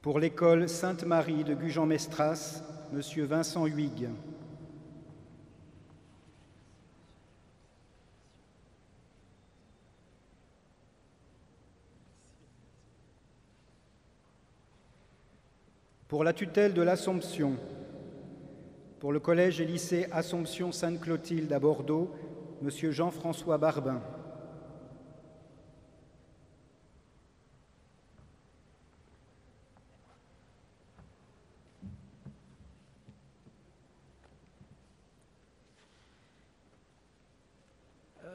Pour l'école Sainte-Marie de Gujan-Mestras, Monsieur Vincent Huyghe. Pour la tutelle de l'Assomption, pour le collège et lycée Assomption Sainte-Clotilde à Bordeaux, Monsieur Jean-François Barbin.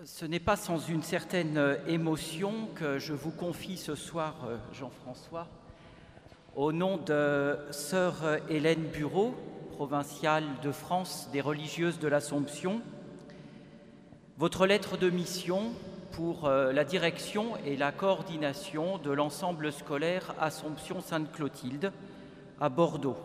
Ce n'est pas sans une certaine émotion que je vous confie ce soir, Jean-François, au nom de sœur Hélène Bureau, provinciale de France des religieuses de l'Assomption, votre lettre de mission pour euh, la direction et la coordination de l'ensemble scolaire Assomption Sainte-Clotilde à Bordeaux.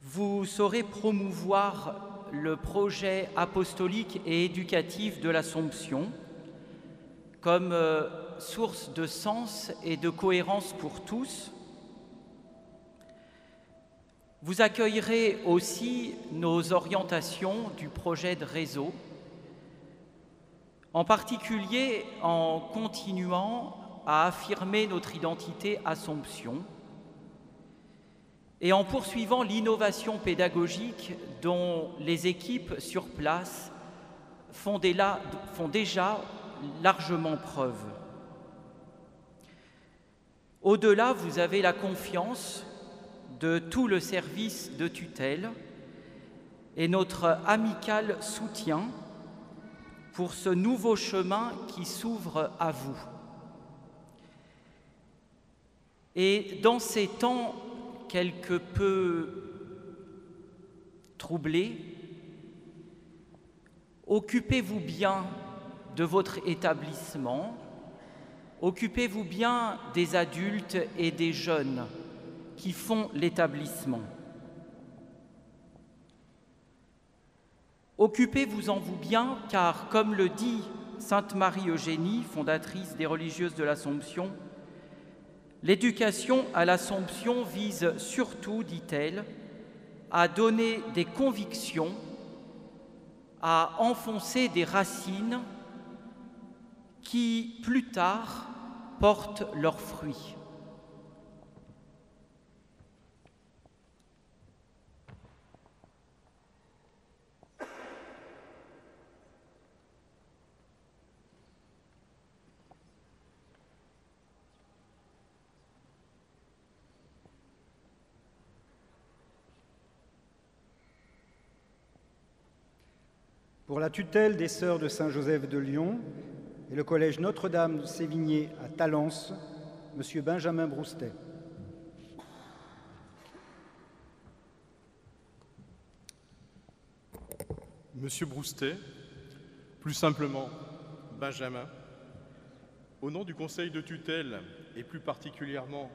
Vous saurez promouvoir le projet apostolique et éducatif de l'Assomption comme euh, source de sens et de cohérence pour tous. Vous accueillerez aussi nos orientations du projet de réseau, en particulier en continuant à affirmer notre identité Assomption et en poursuivant l'innovation pédagogique dont les équipes sur place font, déjà largement preuve. Au-delà, vous avez la confiance de tout le service de tutelle et notre amical soutien pour ce nouveau chemin qui s'ouvre à vous. Et dans ces temps quelque peu troublés, occupez-vous bien de votre établissement, Occupez-vous bien des adultes et des jeunes qui font l'établissement. Occupez-vous-en vous bien, car comme le dit Sainte Marie Eugénie, fondatrice des religieuses de l'Assomption, l'éducation à l'Assomption vise surtout, dit-elle, à donner des convictions, à enfoncer des racines qui, plus tard, portent leurs fruits. Pour la tutelle des Sœurs de Saint-Joseph de Lyon et le Collège Notre-Dame de Sévigné à Talence, M. Benjamin Broustet. Monsieur Broustet, plus simplement Benjamin, au nom du Conseil de tutelle et plus particulièrement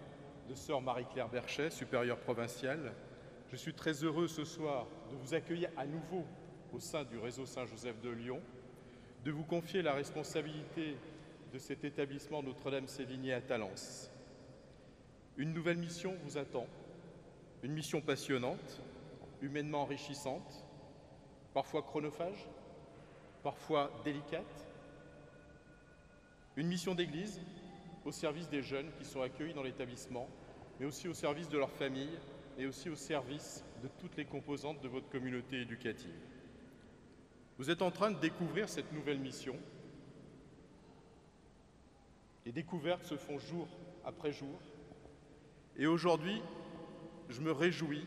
de Sœur Marie-Claire Berchet, supérieure provinciale, je suis très heureux ce soir de vous accueillir à nouveau au sein du réseau Saint-Joseph de Lyon, de vous confier la responsabilité de cet établissement Notre-Dame-Sévigné à Talence. Une nouvelle mission vous attend, une mission passionnante, humainement enrichissante, parfois chronophage, parfois délicate, une mission d'église au service des jeunes qui sont accueillis dans l'établissement, mais aussi au service de leur famille et aussi au service de toutes les composantes de votre communauté éducative. Vous êtes en train de découvrir cette nouvelle mission. Les découvertes se font jour après jour. Et aujourd'hui, je me réjouis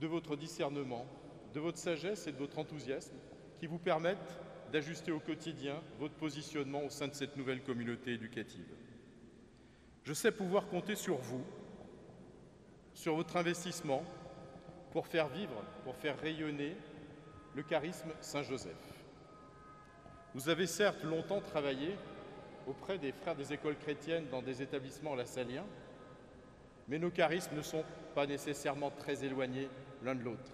de votre discernement, de votre sagesse et de votre enthousiasme qui vous permettent d'ajuster au quotidien votre positionnement au sein de cette nouvelle communauté éducative. Je sais pouvoir compter sur vous, sur votre investissement pour faire vivre, pour faire rayonner le charisme Saint-Joseph. Vous avez certes longtemps travaillé auprès des frères des écoles chrétiennes dans des établissements lassaliens, mais nos charismes ne sont pas nécessairement très éloignés l'un de l'autre.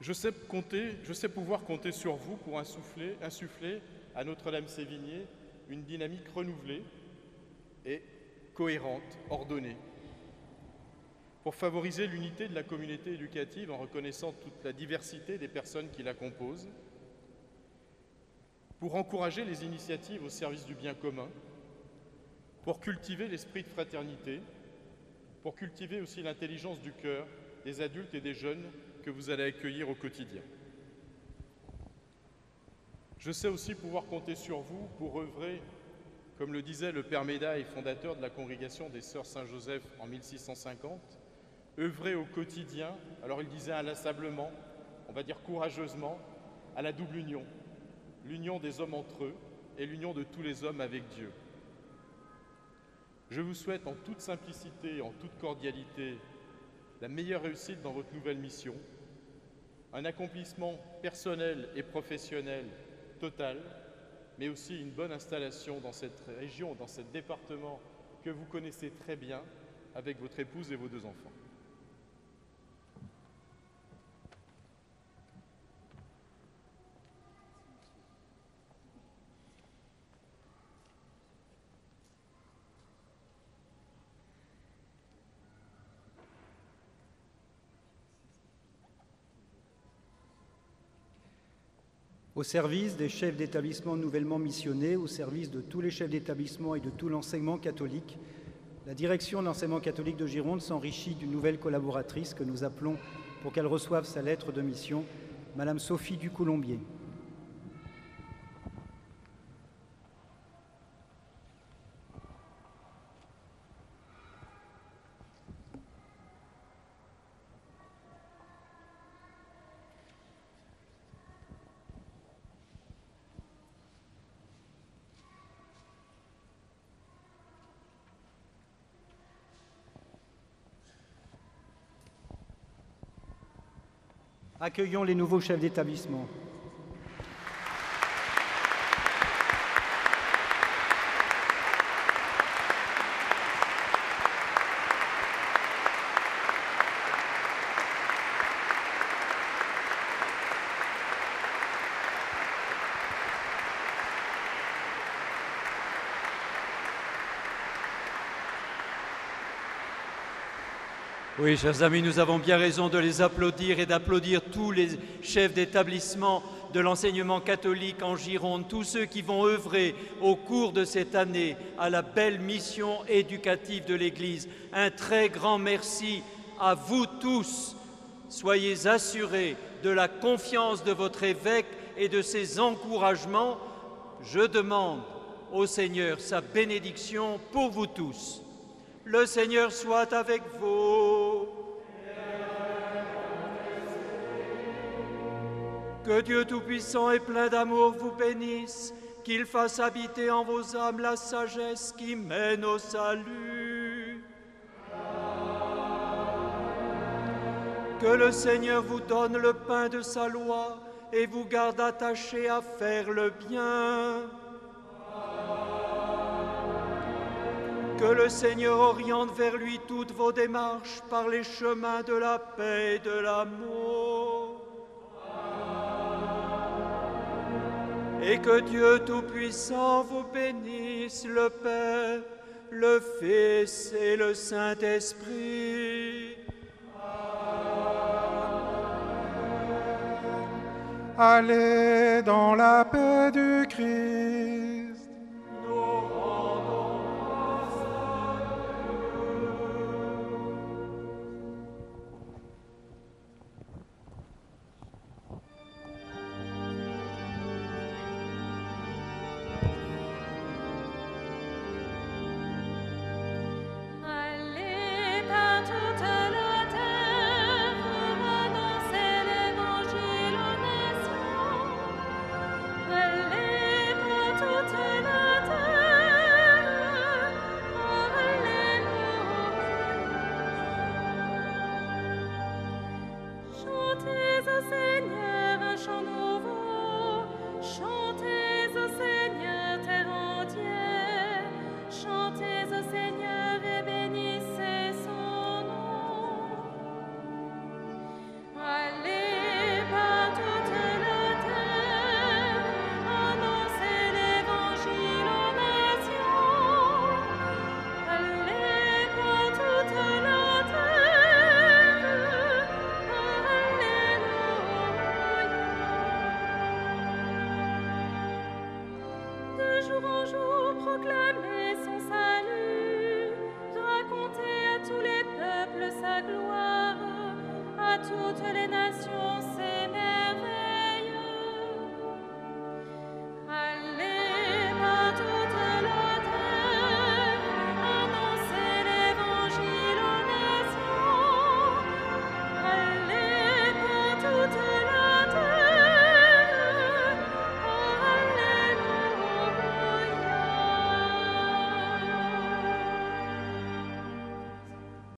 Je sais, compter, je sais pouvoir compter sur vous pour insuffler, insuffler à Notre-Dame-Sévigné une dynamique renouvelée et cohérente, ordonnée, pour favoriser l'unité de la communauté éducative en reconnaissant toute la diversité des personnes qui la composent, pour encourager les initiatives au service du bien commun, pour cultiver l'esprit de fraternité, pour cultiver aussi l'intelligence du cœur des adultes et des jeunes que vous allez accueillir au quotidien. Je sais aussi pouvoir compter sur vous pour œuvrer, comme le disait le Père Médaille, fondateur de la congrégation des Sœurs Saint-Joseph en 1650, œuvrer au quotidien, alors il disait inlassablement, on va dire courageusement, à la double union, l'union des hommes entre eux et l'union de tous les hommes avec Dieu. Je vous souhaite en toute simplicité, en toute cordialité, la meilleure réussite dans votre nouvelle mission, un accomplissement personnel et professionnel total, mais aussi une bonne installation dans cette région, dans ce département que vous connaissez très bien avec votre épouse et vos deux enfants. Au service des chefs d'établissement nouvellement missionnés, au service de tous les chefs d'établissement et de tout l'enseignement catholique, la direction de l'enseignement catholique de Gironde s'enrichit d'une nouvelle collaboratrice que nous appelons pour qu'elle reçoive sa lettre de mission, Madame Sophie Ducoulombier. Accueillons les nouveaux chefs d'établissement. Oui, chers amis, nous avons bien raison de les applaudir et d'applaudir tous les chefs d'établissement de l'enseignement catholique en Gironde, tous ceux qui vont œuvrer au cours de cette année à la belle mission éducative de l'Église. Un très grand merci à vous tous. Soyez assurés de la confiance de votre évêque et de ses encouragements. Je demande au Seigneur sa bénédiction pour vous tous. Le Seigneur soit avec vous. Que Dieu Tout-Puissant et plein d'amour vous bénisse, qu'il fasse habiter en vos âmes la sagesse qui mène au salut. Que le Seigneur vous donne le pain de sa loi et vous garde attachés à faire le bien. Que le Seigneur oriente vers lui toutes vos démarches par les chemins de la paix et de l'amour. Et que Dieu Tout-Puissant vous bénisse, le Père, le Fils et le Saint-Esprit. Allez dans la paix du Christ.